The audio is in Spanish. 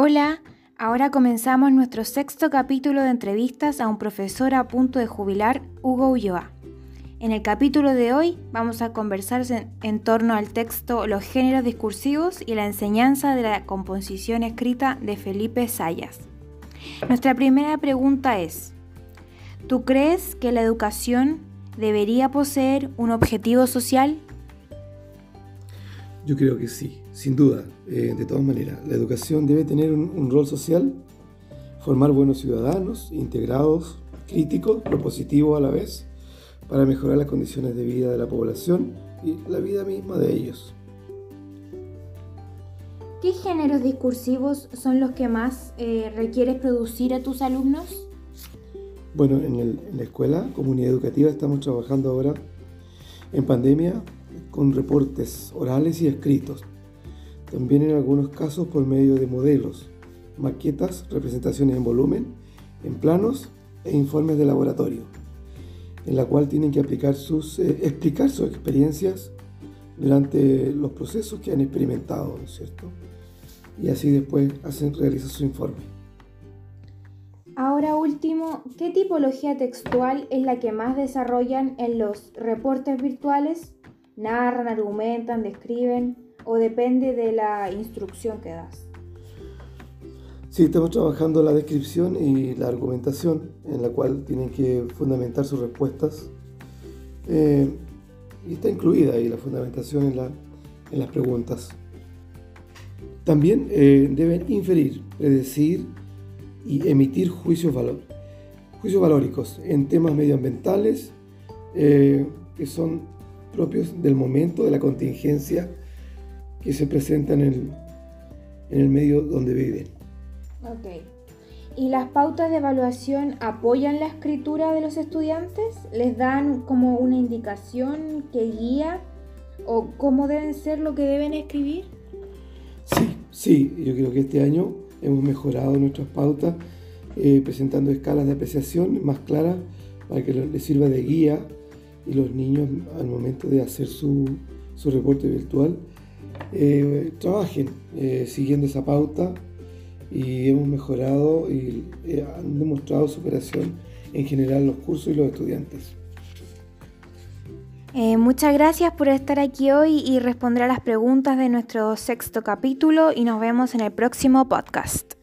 Hola, ahora comenzamos nuestro sexto capítulo de entrevistas a un profesor a punto de jubilar, Hugo Ulloa. En el capítulo de hoy vamos a conversar en, torno al texto Los géneros discursivos y la enseñanza de la composición escrita de Felipe Sayas. Nuestra primera pregunta es, ¿tú crees que la educación debería poseer un objetivo social? Yo creo que sí, sin duda, eh, de todas maneras. La educación debe tener un, rol social, formar buenos ciudadanos, integrados, críticos, propositivos a la vez, para mejorar las condiciones de vida de la población y la vida misma de ellos. ¿Qué géneros discursivos son los que más eh, requieres producir a tus alumnos? Bueno, en, en la escuela, comunidad educativa, estamos trabajando ahora en pandemia con reportes orales y escritos. También en algunos casos por medio de modelos, maquetas, representaciones en volumen, en planos e informes de laboratorio, en la cual tienen que eh, explicar sus experiencias durante los procesos que han experimentado, ¿no es cierto? Y así después hacen, realizan su informe. Ahora último, ¿qué tipología textual es la que más desarrollan en los reportes virtuales? Narran, argumentan, describen o depende de la instrucción que das? Sí, estamos trabajando la descripción y la argumentación en la cual tienen que fundamentar sus respuestas. Eh, y está incluida ahí la fundamentación en, la, en las preguntas. También eh, deben inferir, predecir y emitir juicios, valor, juicios valóricos en temas medioambientales eh, que son propios del momento, de la contingencia que se presenta en el, en el medio donde viven. Ok. ¿Y las pautas de evaluación apoyan la escritura de los estudiantes? ¿Les dan como una indicación que guía o cómo deben ser lo que deben escribir? Sí, sí, yo creo que este año hemos mejorado nuestras pautas eh, presentando escalas de apreciación más claras para que les sirva de guía y los niños al momento de hacer su, su reporte virtual eh, trabajen eh, siguiendo esa pauta y hemos mejorado y eh, han demostrado superación en general los cursos y los estudiantes. muchas gracias por estar aquí hoy y responder a las preguntas de nuestro sexto capítulo y nos vemos en el próximo podcast.